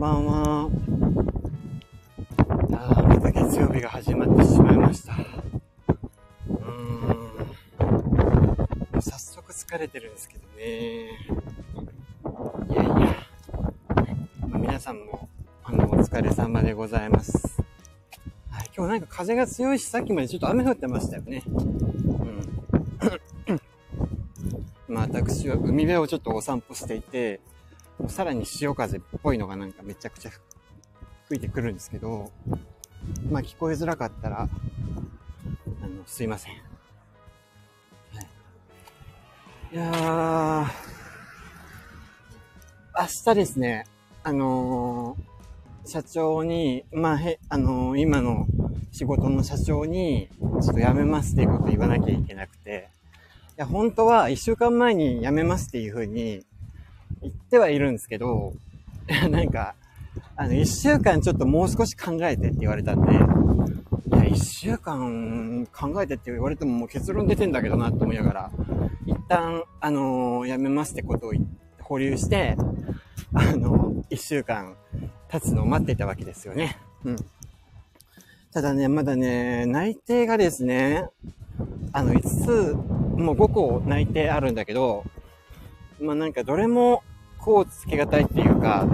んばんは。ああ、また月曜日が始まってしまいました。うーん。早速疲れてるんですけどね。いやいや。まあ、皆さんも、あの、お疲れ様でございます。はい、今日なんか風が強いし、さっきまでちょっと雨降ってましたよね。うん。まあ、私は海辺をちょっとお散歩していて、もうさらに潮風っぽいのがなんかめちゃくちゃ吹いてくるんですけど、まあ聞こえづらかったら、あの、すいません。はい。いやー、明日ですね、あのー社長に、まあ、へ、あのー今の仕事の社長に、ちょっと辞めますっていうこと言わなきゃいけなくて、いや、本当は一週間前に辞めますっていうふうに言ってはいるんですけど、なんか、あの、一週間ちょっともう少し考えてって言われたんで、いや、一週間考えてって言われてももう結論出てんだけどなと思いながら、一旦、あのーやめますってことを保留して、あのー一週間経つのを待っていたわけですよね。うん。ただね、まだね、内定がですね、あの、5つ、もう5個内定あるんだけど、まあなんかどれも、こうつけがたいっていうか、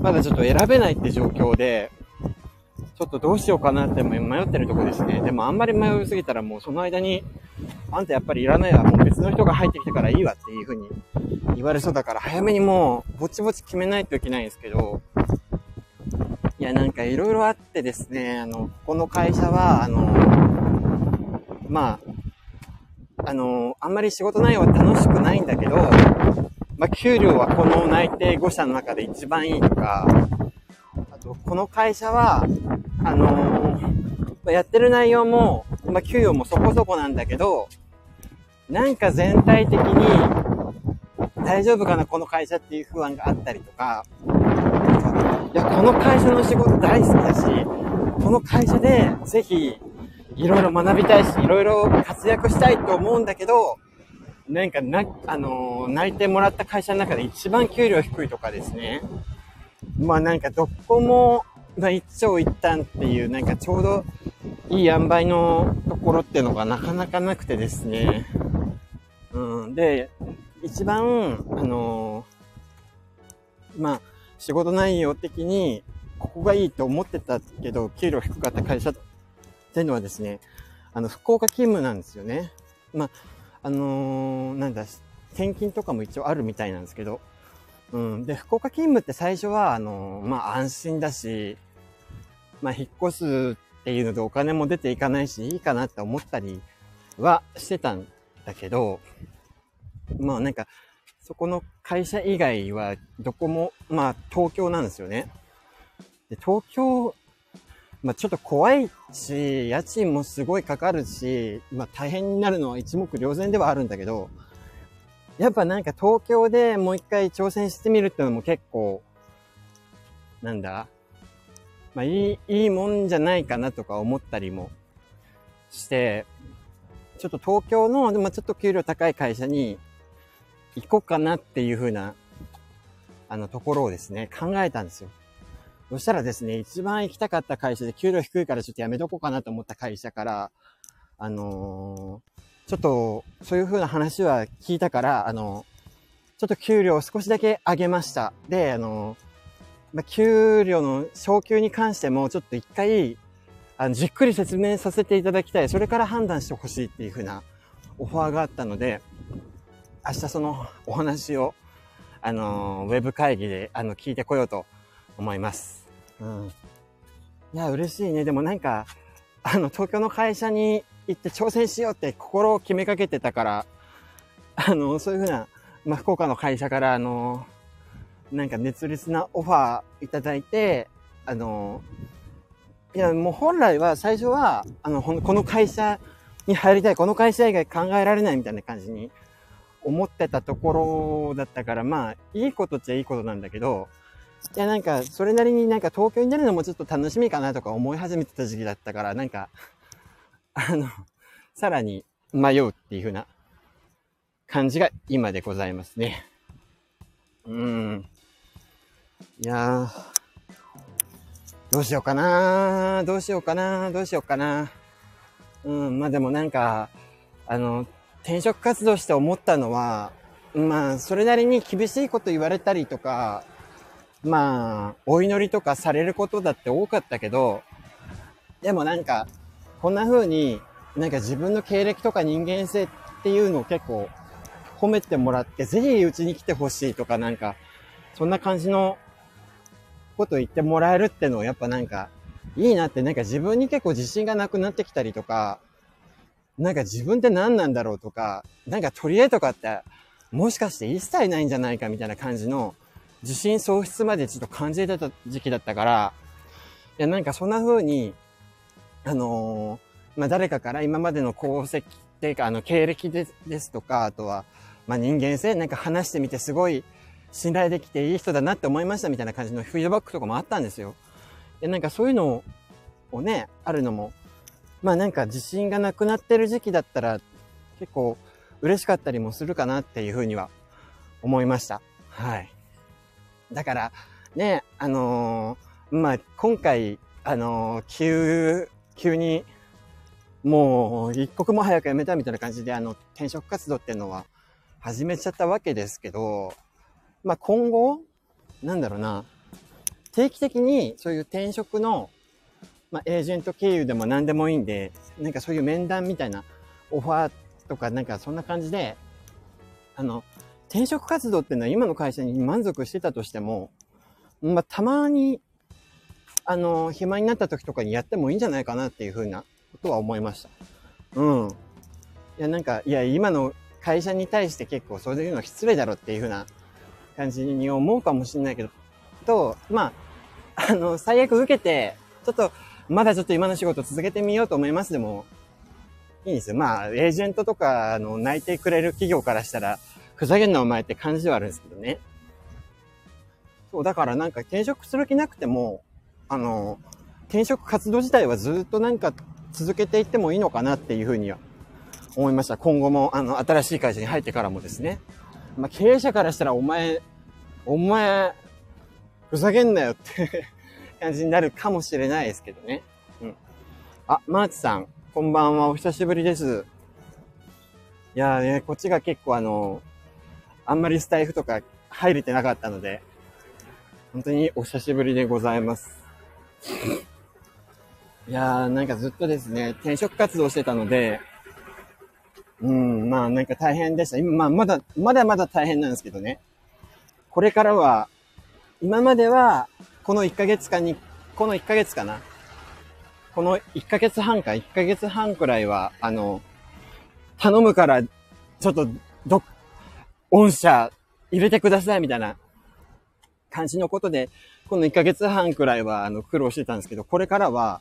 まだちょっと選べないって状況で、ちょっとどうしようかなって迷ってるとこですね。でもあんまり迷いすぎたらもうその間に、あんたやっぱりいらないわ、もう別の人が入ってきたからいいわっていう風に言われそうだから早めにもうぼちぼち決めないといけないんですけど、いやなんかいろいろあってですね、あの、この会社は、あの、まあ、あの、あんまり仕事内容は楽しくないんだけど、まあ、給料はこの内定5社の中で一番いいとか、あと、この会社は、あのまあやってる内容も、まあ、給与もそこそこなんだけど、なんか全体的に、大丈夫かな、この会社っていう不安があったりとか、いや、この会社の仕事大好きだし、この会社でぜひ、いろいろ学びたいし、いろいろ活躍したいと思うんだけど、なんかな、あのー内定もらった会社の中で一番給料低いとかですね。まあなんかどこも、まあ一長一短っていう、なんかちょうどいい塩梅のところっていうのがなかなかなくてですね。うん。で、一番、あのーまあ、仕事内容的に、ここがいいと思ってたけど、給料低かった会社っていうのはですね、あの、福岡勤務なんですよね。まあ、あのーなんだ、転勤とかも一応あるみたいなんですけど、うん。で、福岡勤務って最初は、あのーまあ、安心だし、まあ、引っ越すっていうのでお金も出ていかないし、いいかなって思ったりはしてたんだけど、まあ、なんか、そこの会社以外はどこも、まあ、東京なんですよね。で、東京、まあ、ちょっと怖いし、家賃もすごいかかるし、まあ、大変になるのは一目瞭然ではあるんだけど、やっぱなんか東京でもう一回挑戦してみるってのも結構、なんだ？まあ、いい、いいもんじゃないかなとか思ったりもして、ちょっと東京の、でもちょっと給料高い会社に行こうかなっていう風な、あの、ところをですね、考えたんですよ。そしたらですね、一番行きたかった会社で給料低いからちょっとやめとこうかなと思った会社から、あのーちょっと、そういう風な話は聞いたから、あのちょっと給料を少しだけ上げました。で、あのまあ、給料の昇給に関してもちょっと一回、あの、じっくり説明させていただきたい。それから判断してほしいっていう風なオファーがあったので、明日そのお話を、あのウェブ会議で、あの、聞いてこようと思います。うん。いや、嬉しいね。でもなんか、あの、東京の会社に行って挑戦しようって心を決めかけてたから、あの、そういうふうな、まあ、福岡の会社から、あの、なんか熱烈なオファーいただいて、あの、いや、もう本来は最初は、あの、この会社に入りたい、この会社以外考えられないみたいな感じに思ってたところだったから、まあ、いいことっちゃいいことなんだけど、いや、なんか、それなりになんか東京に出るのもちょっと楽しみかなとか思い始めてた時期だったから、なんか、あの、さらに迷うっていう風な感じが今でございますね。うん。いやー、どうしようかなどうしようかなどうしようかなうん、まあでもなんか、あの、転職活動して思ったのは、まあ、それなりに厳しいこと言われたりとか、まあ、お祈りとかされることだって多かったけど、でもなんか、こんな風に、なんか自分の経歴とか人間性っていうのを結構褒めてもらって、ぜひうちに来てほしいとかなんか、そんな感じのこと言ってもらえるってのをやっぱなんか、いいなってなんか自分に結構自信がなくなってきたりとか、なんか自分って何なんだろうとか、なんか取り柄とかって、もしかして一切ないんじゃないかみたいな感じの、自信喪失までちょっと感じてた時期だったから、いや、なんかそんな風に、あのー、まあ、誰かから今までの功績っていうか、あの、経歴でですとか、あとは、まあ、人間性、なんか話してみてすごい信頼できていい人だなって思いましたみたいな感じのフィードバックとかもあったんですよ。で、なんかそういうのをね、あるのも、まあなんか自信がなくなってる時期だったら結構嬉しかったりもするかなっていうふうには思いました。はい。だから、ね、あのー、まあ、今回、あのー、急、急に、もう、一刻も早く辞めたみたいな感じで、あの、転職活動っていうのは始めちゃったわけですけど、まあ、今後、なんだろうな、定期的にそういう転職の、まあ、エージェント経由でも何でもいいんで、なんかそういう面談みたいなオファーとか、なんかそんな感じで、あの、転職活動っていうのは今の会社に満足してたとしても、まあ、たまに、あの、暇になった時とかにやってもいいんじゃないかなっていうふうなことは思いました。うん。いや、なんか、いや、今の会社に対して結構そういうのは失礼だろっていうふうな感じに思うかもしれないけど、と、まあ、あの、最悪受けて、ちょっと、まだちょっと今の仕事続けてみようと思いますでも、いいんですよ。まあ、エージェントとか、あの、泣いてくれる企業からしたら、ふざけんなお前って感じではあるんですけどね。そう、だからなんか転職する気なくても、あの、転職活動自体はずっとなんか続けていってもいいのかなっていうふうには思いました。今後も、あの、新しい会社に入ってからもですね。まあ、経営者からしたらお前、お前、ふざけんなよって感じになるかもしれないですけどね。うん。あ、マーチさん、こんばんは、お久しぶりです。いやーね、こっちが結構あの、あんまりスタイフとか入れてなかったので、本当にお久しぶりでございます。いやー、なんかずっとですね、転職活動してたので、うん、まあなんか大変でした。今、まあまだ、まだまだ大変なんですけどね。これからは今までは、この1ヶ月間に、この1ヶ月かな？この1ヶ月半か、1ヶ月半くらいは、あの、頼むから、ちょっと、どっ、御社入れてください、みたいな感じのことで、この1ヶ月半くらいは、あの、苦労してたんですけど、これからは、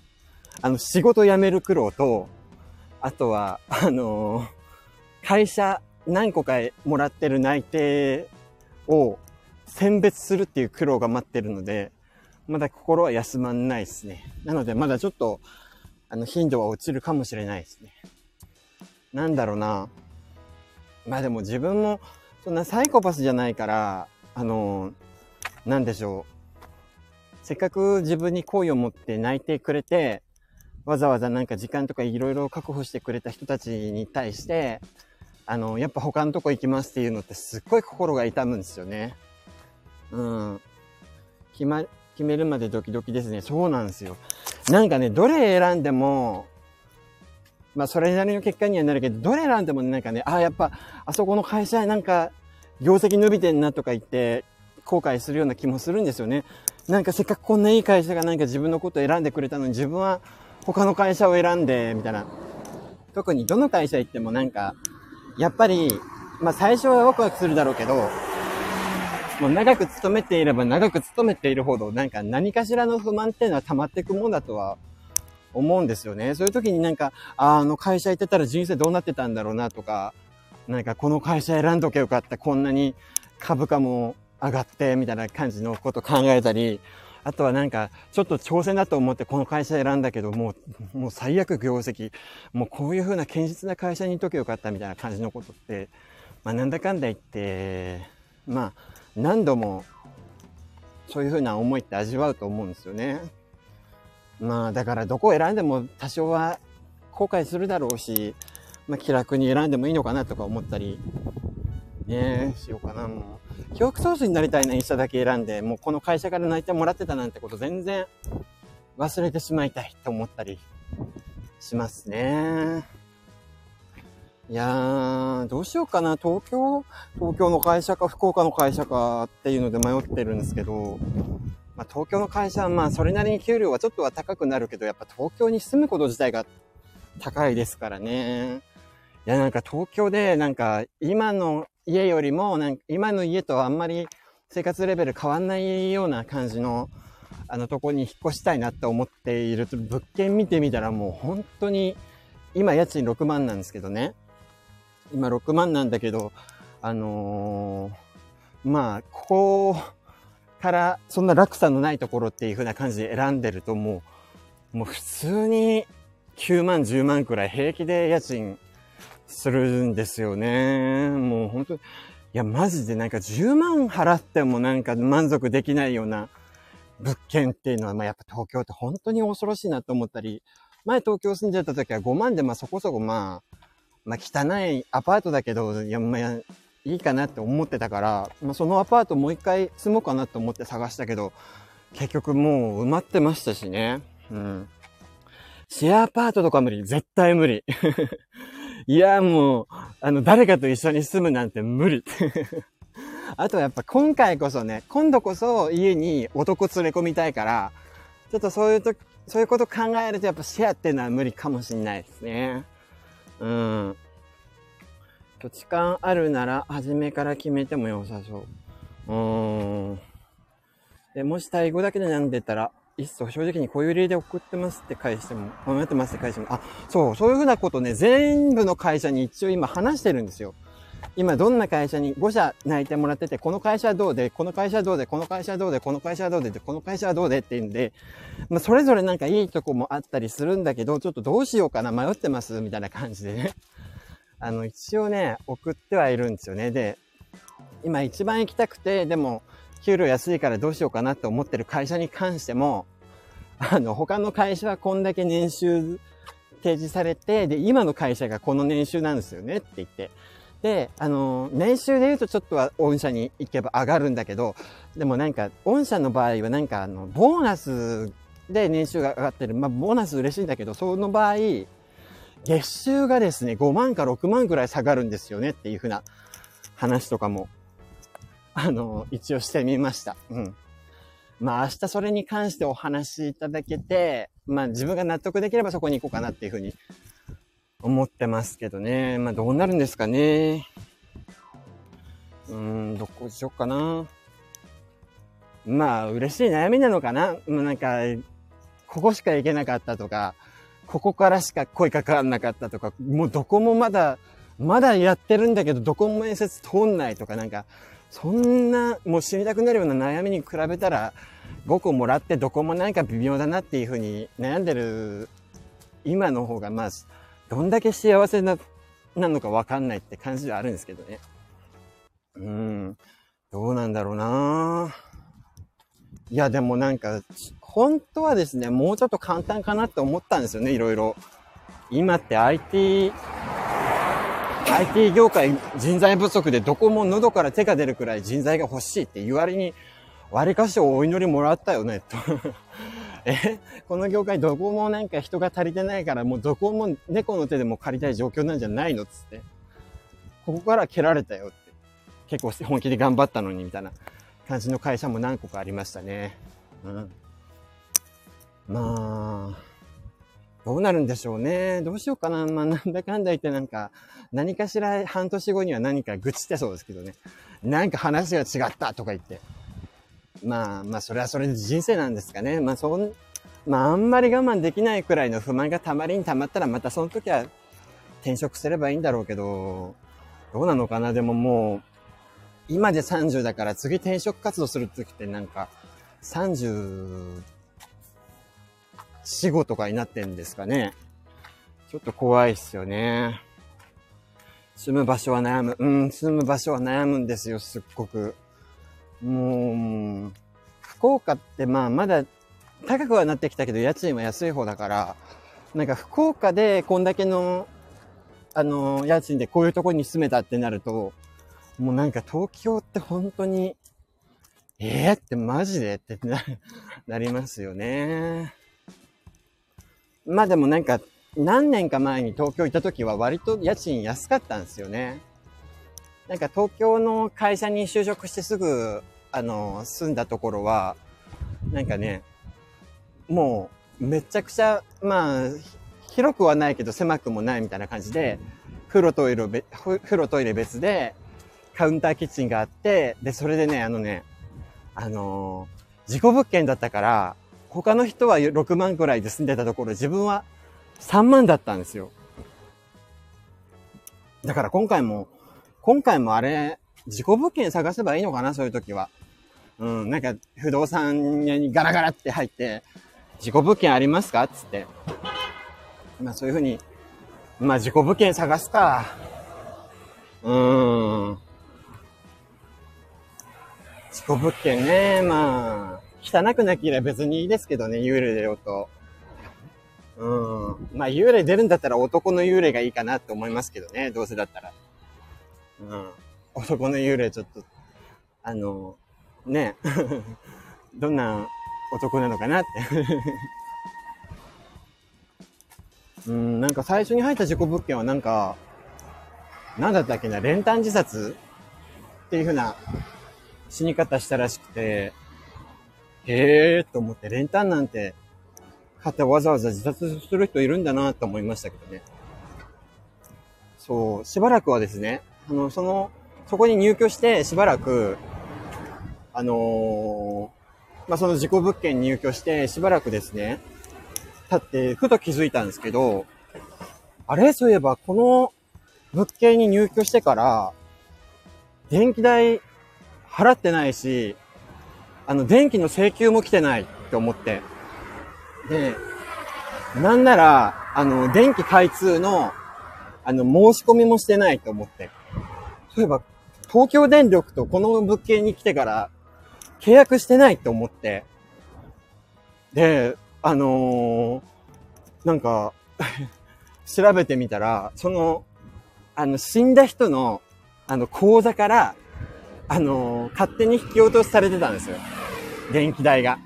あの、仕事辞める苦労と、あとは、あの会社何個かもらってる内定を選別するっていう苦労が待ってるので、まだ心は休まんないですね。なので、まだちょっと、あの、頻度は落ちるかもしれないですね。なんだろうな。まあでも自分も、そんなサイコパスじゃないから、あの、なんでしょう。せっかく自分に好意を持って泣いてくれて、わざわざなんか時間とかいろいろ確保してくれた人たちに対して、あの、やっぱ他のとこ行きますっていうのってすっごい心が痛むんですよね。うん。決ま、決めるまでドキドキですね。そうなんですよ。なんかね、どれ選んでも、まあ、それなりの結果にはなるけど、どれ選んでもなんかね、ああ、やっぱ、あそこの会社なんか、業績伸びてんなとか言って、後悔するような気もするんですよね。なんかせっかくこんないい会社がなんか自分のことを選んでくれたのに、自分は他の会社を選んで、みたいな。特にどの会社行ってもなんか、やっぱり、まあ最初はワクワクするだろうけど、もう長く勤めていれば長く勤めているほど、なんか何かしらの不満っていうのは溜まっていくもんだとは思うんですよね。そういう時になんか、あの会社行ってたら人生どうなってたんだろうなとか、なんかこの会社選んどけよかった、こんなに株価も上がって、みたいな感じのこと考えたり、あとはなんか、ちょっと挑戦だと思ってこの会社選んだけど、もう、もう最悪業績、もうこういう風な堅実な会社にいとけよかったみたいな感じのことって、まあなんだかんだ言って、まあ、何度もそういうふうな思いって味わうと思うんですよね。まあ、だからどこを選んでも多少は後悔するだろうし、まあ、気楽に選んでもいいのかなとか思ったり、ねえ、しようかな、もう。記憶喪失になりたいな、インスタだけ選んで、もうこの会社から泣いてもらってたなんてこと全然忘れてしまいたいって思ったりしますね。いやー、どうしようかな。東京、東京の会社か福岡の会社かっていうので迷ってるんですけど、まあ、東京の会社はまあそれなりに給料はちょっとは高くなるけど、やっぱ東京に住むこと自体が高いですからね。いや、なんか東京でなんか今の家よりも、なんか今の家とあんまり生活レベル変わんないような感じの、あのとこに引っ越したいなって思っている物件見てみたらもう本当に、今家賃6万なんですけどね。今6万なんだけど、あのー、まあ、ここからそんな落差のないところっていう風な感じで選んでるともう、もう普通に9万、10万くらい平気で家賃するんですよね。もう本当いや、マジでなんか10万払ってもなんか満足できないような物件っていうのは、まあやっぱ東京って本当に恐ろしいなと思ったり、前東京住んでた時は5万でまあそこそこまあ、まあ汚いアパートだけど、いや、まあ、いいかなって思ってたから、まあそのアパートもう一回住もうかなと思って探したけど、結局もう埋まってましたしね。うん。シェアアパートとか無理。絶対無理。いや、もう、あの、誰かと一緒に住むなんて無理。あとはやっぱ今回こそね、今度こそ家に男連れ込みたいから、ちょっとそういうと、そういうこと考えるとやっぱシェアっていうのは無理かもしんないですね。うん。土地勘あるなら、初めから決めても良さそう。うーん。で、もしタイ語だけで悩んでたら、いっそ正直にこういう例で送ってますって返しても、迷ってますって返しても、あ、そう、そういうふうなことね、全部の会社に一応今話してるんですよ。今どんな会社に5社泣いてもらってて、この会社はどうで、この会社はどうで、この会社はどうで、この会社はどうで、この会社はどうでっていうんで、まあ、それぞれなんかいいとこもあったりするんだけど、ちょっとどうしようかな、迷ってます、みたいな感じでね。あの、一応ね、送ってはいるんですよね。で、今一番行きたくて、でも、給料安いからどうしようかなって思ってる会社に関しても、あの、他の会社はこんだけ年収提示されて、で、今の会社がこの年収なんですよねって言って。で、あの、年収で言うとちょっとは御社に行けば上がるんだけど、でもなんか、御社の場合はなんかあの、ボーナスで年収が上がってる。まあ、ボーナス嬉しいんだけど、その場合、月収がですね、5万か6万くらい下がるんですよねっていうふうな話とかも、あの、一応してみました。うん。まあ明日それに関してお話しいただけて、まあ自分が納得できればそこに行こうかなっていうふうに思ってますけどね。まあどうなるんですかね。うーん、どこしよっかな。まあ嬉しい悩みなのかな。なんか、ここしか行けなかったとか、ここからしか声かかんなかったとか、もうどこもまだ、まだやってるんだけど、どこも面接通んないとかなんか、そんな、もう死にたくなるような悩みに比べたら、5個もらってどこもなんか微妙だなっていうふうに悩んでる今の方が、まあ、どんだけ幸せな、なのかわかんないって感じはあるんですけどね。うん。どうなんだろうなぁいや、でもなんか、本当はですね、もうちょっと簡単かなって思ったんですよね、いろいろ。今って IT、IT 業界人材不足でどこも喉から手が出るくらい人材が欲しいって言われに、割かしお祈りもらったよね、と。え？この業界どこもなんか人が足りてないからもうどこも猫の手でも借りたい状況なんじゃないの？つって。ここから蹴られたよって。結構本気で頑張ったのにみたいな感じの会社も何個かありましたね。うん。まあ、どうなるんでしょうね。どうしようかな。まあ、なんだかんだ言ってなんか、何かしら半年後には何か愚痴ってそうですけどね。なんか話が違ったとか言って。まあ、まあ、それはそれで人生なんですかね。まあ、そん、まあ、あんまり我慢できないくらいの不満がたまりにたまったら、またその時は転職すればいいんだろうけど、どうなのかな。でももう、今で30だから次転職活動する時ってなんか、30、死後とかになってんですかね。ちょっと怖いっすよね。住む場所は悩む。うん、住む場所は悩むんですよ、すっごく。もう、福岡ってまあまだ高くはなってきたけど、家賃は安い方だから、なんか福岡でこんだけの、あの、家賃でこういうとこに住めたってなると、もうなんか東京って本当に、えー、ってマジでってな、なりますよね。まあでもなんか、何年か前に東京行った時は割と家賃安かったんですよね。なんか東京の会社に就職してすぐ、あの、住んだところは、なんかね、もうめちゃくちゃ、まあ、広くはないけど狭くもないみたいな感じで、風呂トイレ、風呂トイレ別で、カウンターキッチンがあって、で、それでね、あのね、あのー、事故物件だったから、他の人は6万くらいで住んでたところ、自分は3万だったんですよ。だから今回も、今回もあれ、事故物件探せばいいのかな、そういう時は。うん、なんか、不動産屋にガラガラって入って、事故物件ありますかつって。まあそういうふうに、まあ事故物件探すか。うーん。事故物件ね、まあ、汚くなければ別にいいですけどね、幽霊出ようと。うん。まあ幽霊出るんだったら男の幽霊がいいかなって思いますけどね、どうせだったら。うん。男の幽霊ちょっと、あの、ね、どんな男なのかなって うん、なんか最初に入った事故物件はなんか、なんだったっけな、練炭自殺？っていう風な死に方したらしくて、へえーと思って練炭なんて買ってわざわざ自殺する人いるんだなと思いましたけどね。そう、しばらくはですね、あの、その、そこに入居してしばらく、あのー、まあ、その事故物件に入居してしばらくですね、経ってふと気づいたんですけど、あれ？そういえばこの物件に入居してから、電気代払ってないし、あの、電気の請求も来てないって思って。で、なんなら、あの、電気開通の、あの、申し込みもしてないと思って。そういえば、東京電力とこの物件に来てから契約してないって思って。で、あのー、なんか 調べてみたら、その、あの、死んだ人の、あの、口座から、あの、勝手に引き落としされてたんですよ。電気代が。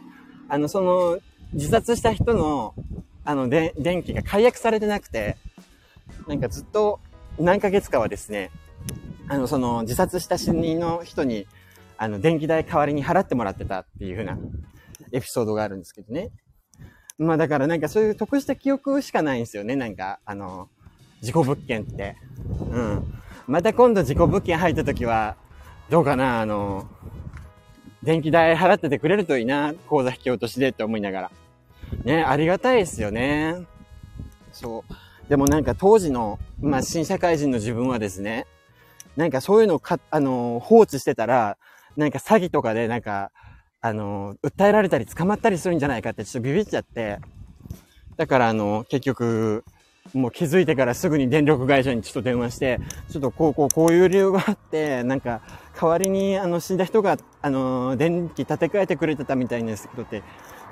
あの、その、自殺した人の、あの、で、電気が解約されてなくて、なんかずっと何ヶ月かはですね、あの、その、自殺した死人の人に、あの、電気代代わりに払ってもらってたっていう風なエピソードがあるんですけどね。まあだからなんかそういう得した記憶しかないんですよね。なんか、あの、事故物件って。うん。また今度事故物件入った時は、どうかな、あの、電気代払っててくれるといいな、口座引き落としでって思いながら。ね、ありがたいですよね。そう。でもなんか当時の、まあ、新社会人の自分はですね、なんかそういうのをか、あの、放置してたら、なんか詐欺とかでなんか、あの、訴えられたり捕まったりするんじゃないかってちょっとビビっちゃって、だからあの、結局、もう気づいてからすぐに電力会社にちょっと電話して、ちょっとこうこうこういう理由があって、なんか、代わりにあの死んだ人が、あの、電気立て替えてくれてたみたいですけどって、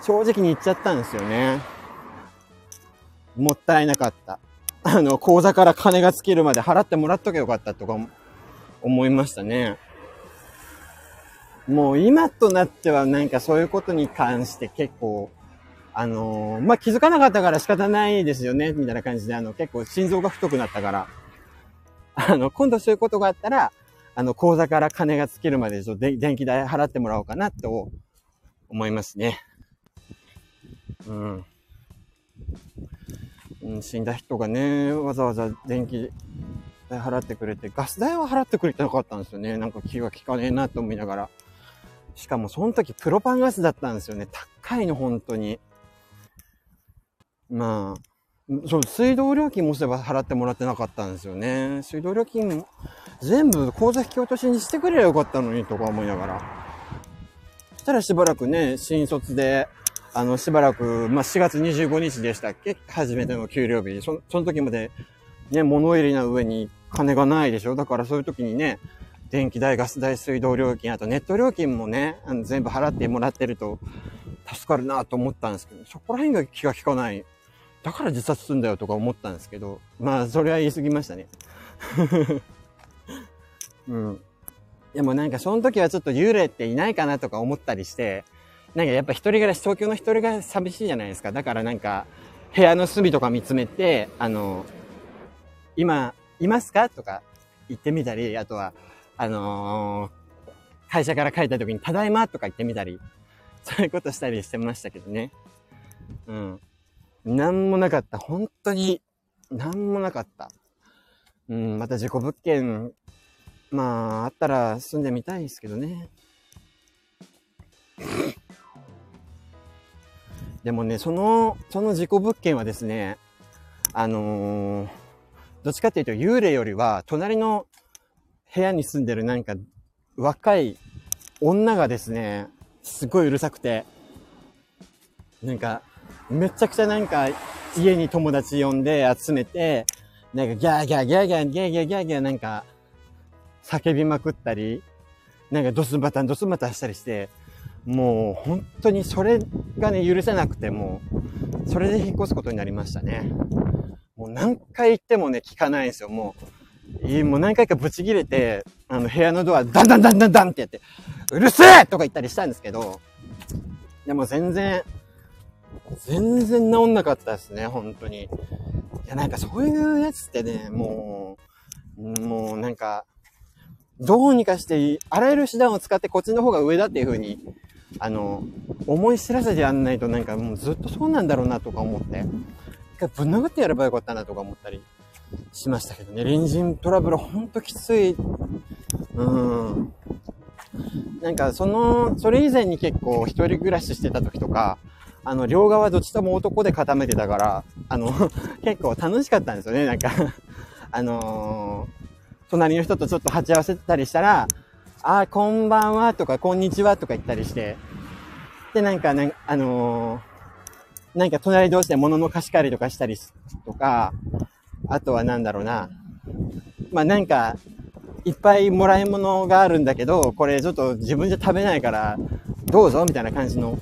正直に言っちゃったんですよね。もったいなかった。あの、口座から金が尽きるまで払ってもらっとけよかったとか思いましたね。もう今となってはなんかそういうことに関して結構あのー、まあ、気づかなかったから仕方ないですよね、みたいな感じで、あの、結構心臓が太くなったから、あの、今度そういうことがあったら、あの、口座から金が尽きるまで、ちょっと電気代払ってもらおうかな、と思いますね。うん。うん、死んだ人がね、わざわざ電気代払ってくれて、ガス代は払ってくれてなかったんですよね。なんか気が利かねえなと思いながら。しかもその時プロパンガスだったんですよね。高いの、本当に。まあ、そう、水道料金もすれば払ってもらってなかったんですよね。水道料金全部口座引き落としにしてくればよかったのにとか思いながら。そしたらしばらくね、新卒で、あの、しばらく、まあ、4月25日でしたっけ？初めての給料日。そ、その時まで、ね、物入りな上に金がないでしょ？だからそういう時にね、電気代、ガス代、水道料金、あとネット料金もね、あの全部払ってもらってると、助かるなと思ったんですけど、そこら辺が気が利かない。だから自殺すんだよとか思ったんですけど、まあ、それは言い過ぎましたね。うん。でもなんかその時はちょっと幽霊っていないかなとか思ったりして、なんかやっぱ一人暮らし、東京の一人暮らし寂しいじゃないですか。だからなんか、部屋の隅とか見つめて、あの、今、いますかとか言ってみたり、あとは、あのー、会社から帰った時に、ただいまとか言ってみたり、そういうことしたりしてましたけどね。うん。なんもなかった。本当に、なんもなかった。うん、また事故物件、まあ、あったら住んでみたいですけどね。でもね、その、その事故物件はですね、あのー、どっちかっていうと幽霊よりは、隣の部屋に住んでるなんか若い女がですね、すごいうるさくて、なんか、めちゃくちゃなんか家に友達呼んで集めて、なんかギャーギャーギャーギャーギャーギャーギャーギャーなんか叫びまくったり、なんかドスバタンドスバタンしたりして、もう本当にそれがね、許せなくても、それで引っ越すことになりましたね。もう何回言ってもね、聞かないんですよ、もう。もう何回かブチ切れて、あの部屋のドア、ダンダンダンダンダンってやって、うるせえとか言ったりしたんですけど、でも全然、全然治んなかったですね、本当に。いや、なんかそういうやつってね、もう、もうなんか、どうにかして、あらゆる手段を使ってこっちの方が上だっていう風に、あの、思い知らせてやんないとなんかもうずっとそうなんだろうなとか思って、一回ぶん殴ってやればよかったなとか思ったりしましたけどね。隣人トラブルほんときつい。うん。なんかその、それ以前に結構一人暮らししてた時とか、あの、両側どっちとも男で固めてたから、あの、結構楽しかったんですよね、なんかあのー、隣の人とちょっと鉢合わせたりしたら、あ、こんばんはとか、こんにちはとか言ったりして、で、なんか、ね、あのー、なんか隣同士で物の貸し借りとかしたりとか、あとはなんだろうな、まあなんか、いっぱいもらい物があるんだけど、これちょっと自分じゃ食べないから、どうぞみたいな感じの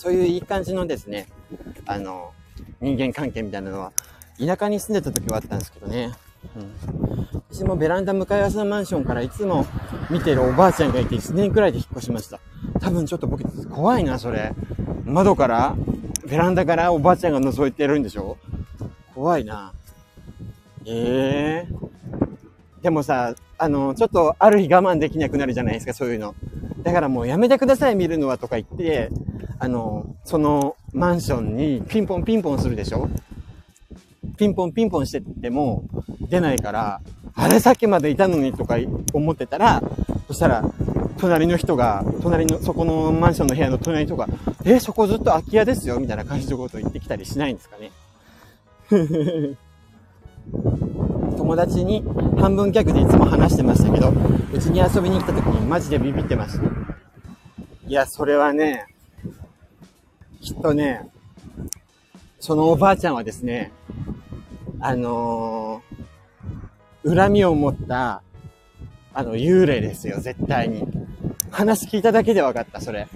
そういういい感じのですね、あの、人間関係みたいなのは、田舎に住んでた時はあったんですけどね。うん。私もベランダ向かい合わせのマンションからいつも見てるおばあちゃんがいて1年くらいで引っ越しました。多分ちょっと僕怖いな、それ。窓から、ベランダからおばあちゃんが覗いてるんでしょ？怖いな。ええー。でもさ、あの、ちょっとある日我慢できなくなるじゃないですか、そういうの。だからもうやめてください、見るのはとか言って、あの、そのマンションにピンポンピンポンするでしょ？ピンポンピンポンしてても出ないから、あれさっきまでいたのにとか思ってたら、そしたら、隣の人が、隣の、そこのマンションの部屋の隣の人が、え、そこずっと空き家ですよみたいな感じのことを言ってきたりしないんですかね？友達に半分逆でいつも話してましたけど、うちに遊びに来た時にマジでビビってました。いや、それはね、きっとね、そのおばあちゃんはですね、あのー、恨みを持った、あの、幽霊ですよ、絶対に。話聞いただけで分かった、それ。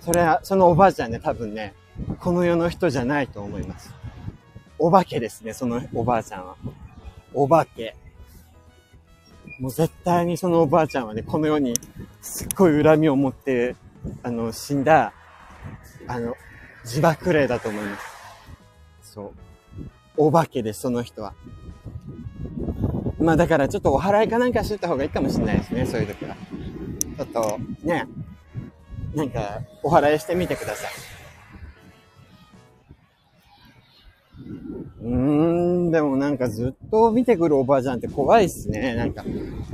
それは、そのおばあちゃんね、多分ね、この世の人じゃないと思います。お化けですね、そのおばあちゃんは。お化け。もう絶対にそのおばあちゃんはね、この世にすっごい恨みを持って、あの、死んだ、あの、自爆霊だと思います。そう。お化けです、その人は。まあだからちょっとお祓いかなんかしといた方がいいかもしれないですね、そういう時は。ちょっと、ね、なんか、お祓いしてみてください。でもなんかずっと見てくるおばあちゃんって怖いっすね。なんか、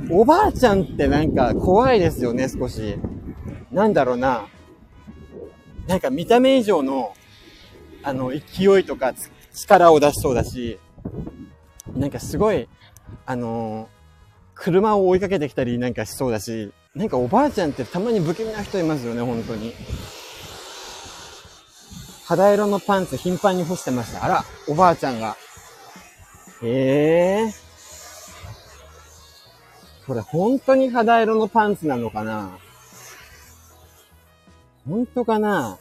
おばあちゃんってなんか怖いですよね、少し。なんだろうな。なんか見た目以上の、あの、勢いとか力を出しそうだし、なんかすごい、あの車を追いかけてきたりなんかしそうだし、なんかおばあちゃんってたまに不気味な人いますよね、本当に。肌色のパンツ頻繁に干してました。あら、おばあちゃんが。ええー。これ本当に肌色のパンツなのかな？本当かな？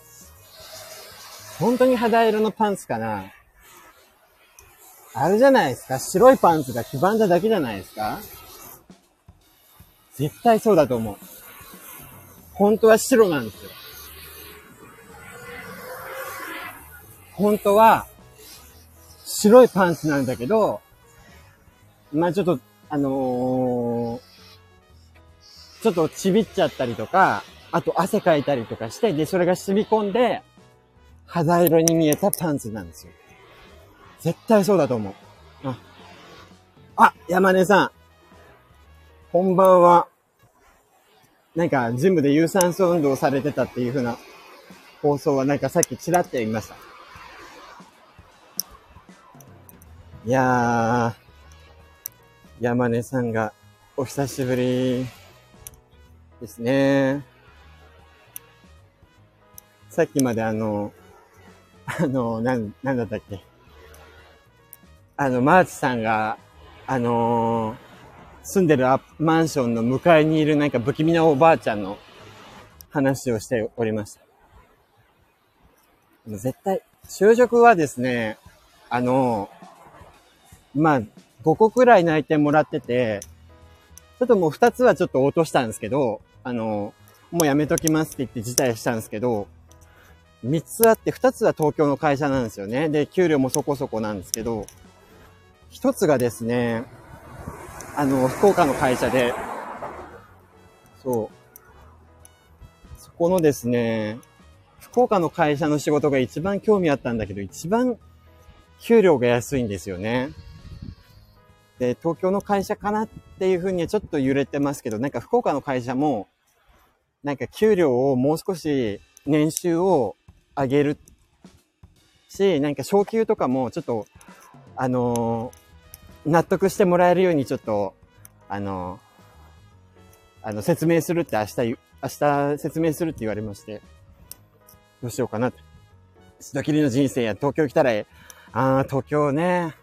本当に肌色のパンツかな？あるじゃないですか？白いパンツが黄ばんだだけじゃないですか？絶対そうだと思う。本当は白なんですよ。本当は、白いパンツなんだけど、まあちょっと、あのー、ちょっとちびっちゃったりとか、あと汗かいたりとかして、で、それが染み込んで、肌色に見えたパンツなんですよ。絶対そうだと思う。あ、あ、山根さん。こんばんは。なんか、ジムで有酸素運動されてたっていう風な放送はなんかさっきちらっと言いました。いやー、山根さんがお久しぶりですね。さっきまであの、あの、なん、なんだったっけ？あの、マーチさんが、あのー、住んでるマンションの向かいにいるなんか不気味なおばあちゃんの話をしておりました。絶対、就職はですね、あのー、まあ、5個くらい内定もらってて、ちょっともう2つはちょっと落としたんですけど、あの、もうやめときますって言って辞退したんですけど、3つあって、2つは東京の会社なんですよね。で、給料もそこそこなんですけど、1つがですね、あの、福岡の会社で、そう。そこのですね、福岡の会社の仕事が一番興味あったんだけど、一番給料が安いんですよね。で、東京の会社かなっていうふうにはちょっと揺れてますけど、なんか福岡の会社も、なんか給料をもう少し年収をあげるし、なんか昇給とかもちょっと、あのー、納得してもらえるようにちょっと、あのー、あの、説明するって明日、明日説明するって言われまして、どうしようかなって。人切りの人生や東京来たら、ああ、東京ね。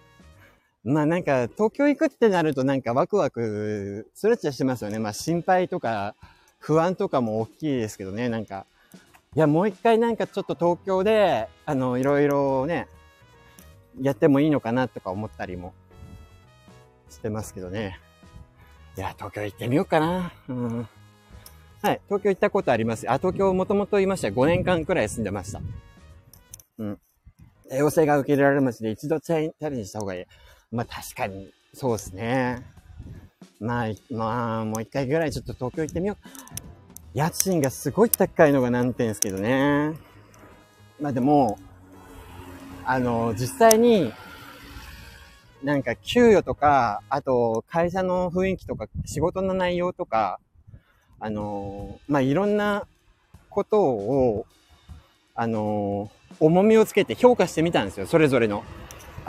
まあなんか、東京行くってなるとなんかワクワクするっちゃしてますよね。まあ心配とか不安とかも大きいですけどね。なんか、いや、もう一回なんかちょっと東京で、あの、いろいろね、やってもいいのかなとか思ったりもしてますけどね。いや、東京行ってみようかな。うん。はい、東京行ったことあります。あ、東京もともといました。5年間くらい住んでました。うん。要請が受け入れられる街で一度チャレンジした方がいい。まあ確かに、そうですね。まあ、まあ、もう一回ぐらいちょっと東京行ってみよう。家賃がすごい高いのが難点ですけどね。まあでも、あの、実際に、なんか給与とか、あと会社の雰囲気とか、仕事の内容とか、あの、まあいろんなことを、あの、重みをつけて評価してみたんですよ。それぞれの、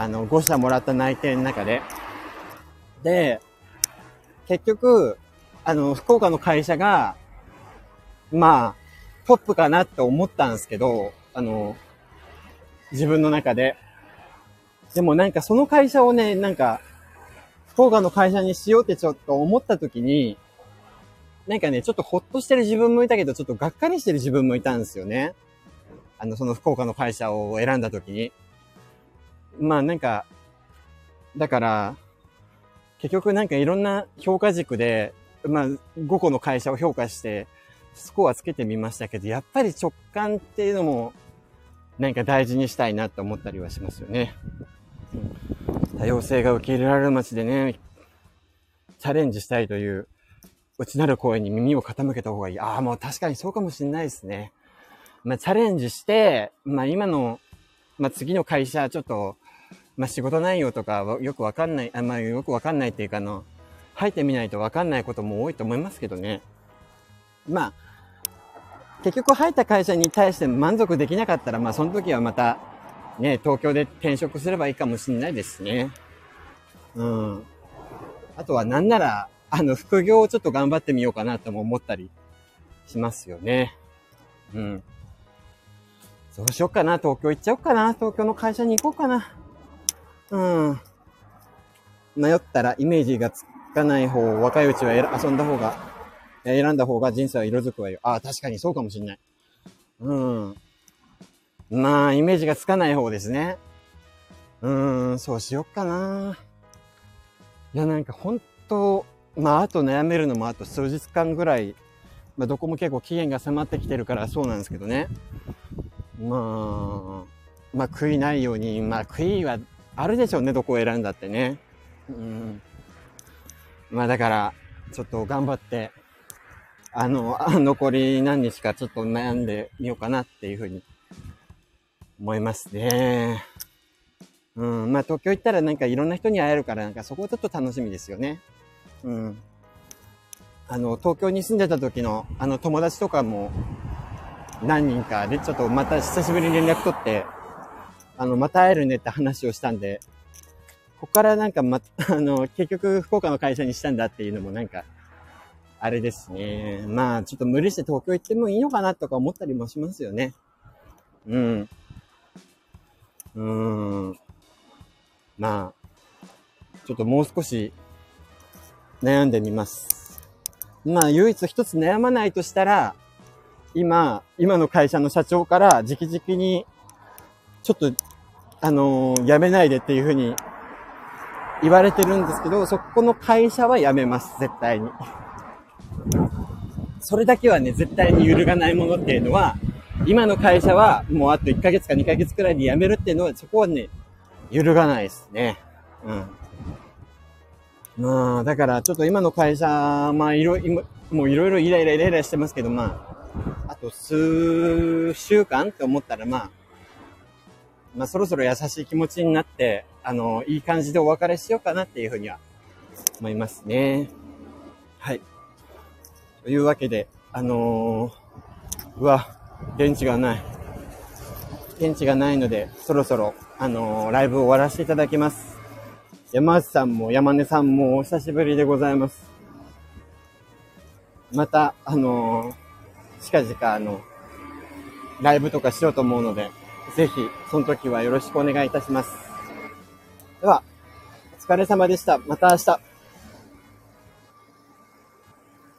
あの、5社もらった内定の中で。で、結局、あの、福岡の会社が、まあ、トップかなって思ったんですけど、あの、自分の中で。でもなんかその会社をね、なんか、福岡の会社にしようってちょっと思った時に、なんかね、ちょっとほっとしてる自分もいたけど、ちょっとがっかりしてる自分もいたんですよね。あの、その福岡の会社を選んだ時に。まあなんか、だから、結局なんかいろんな評価軸で、まあ5個の会社を評価して、スコアつけてみましたけど、やっぱり直感っていうのも、何か大事にしたいなと思ったりはしますよね。多様性が受け入れられる街でね、チャレンジしたいという、内なる声に耳を傾けた方がいい。ああ、もう確かにそうかもしれないですね。まあ、チャレンジして、まあ、今の、まあ、次の会社、ちょっと、まあ、仕事内容とかよくわかんない、あまあ、よくわかんないっていうか、あの、入ってみないとわかんないことも多いと思いますけどね。まあ、結局入った会社に対して満足できなかったら、まあその時はまた、ね、東京で転職すればいいかもしれないですね。うん。あとはなんなら、あの、副業をちょっと頑張ってみようかなとも思ったりしますよね。うん。そうしよっかな。東京行っちゃおうかな。東京の会社に行こうかな。うん。迷ったらイメージがつかない方、若いうちは遊んだ方が選んだ方が人生は色づくわよ。ああ、確かにそうかもしんない。うん。まあ、イメージがつかない方ですね。うーん、そうしよっかな。いや、なんか本当、まあ、あと悩めるのもあと数日間ぐらい、まあ、どこも結構期限が迫ってきてるからそうなんですけどね。まあ、まあ、悔いないように、まあ、悔いはあるでしょうね、どこを選んだってね。うん。まあ、だから、ちょっと頑張って、あの、残り何日かちょっと悩んでみようかなっていうふうに思いますね。うん。まあ、東京行ったらなんかいろんな人に会えるから、なんかそこちょっと楽しみですよね。うん。あの、東京に住んでた時の、あの、友達とかも、何人かで、ちょっとまた久しぶりに連絡取って、あの、また会えるねって話をしたんで、ここからなんかま、あの、結局福岡の会社にしたんだっていうのもなんか、あれですね。まあ、ちょっと無理して東京行ってもいいのかなとか思ったりもしますよね。うん。うーん。まあ、ちょっともう少し悩んでみます。まあ、唯一一つ悩まないとしたら、今、今の会社の社長から直々に、ちょっと、あのー、辞めないでっていうふうに言われてるんですけど、そこの会社は辞めます、絶対に。それだけはね、絶対に揺るがないものっていうのは、今の会社はもうあと1ヶ月か2ヶ月くらいで辞めるっていうのは、そこはね、揺るがないですね。うん。まあ、だからちょっと今の会社、まあいろいろ、もういろいろイライライライラしてますけど、まあ、あと数週間って思ったら、まあ、まあそろそろ優しい気持ちになって、あの、いい感じでお別れしようかなっていうふうには思いますね。はい。というわけで、あのー、うわ、電池がない。電池がないので、そろそろ、あのー、ライブを終わらせていただきます。山内さんも山根さんもお久しぶりでございます。また、あのー、近々、あの、ライブとかしようと思うので、ぜひ、その時はよろしくお願いいたします。では、お疲れ様でした。また明日。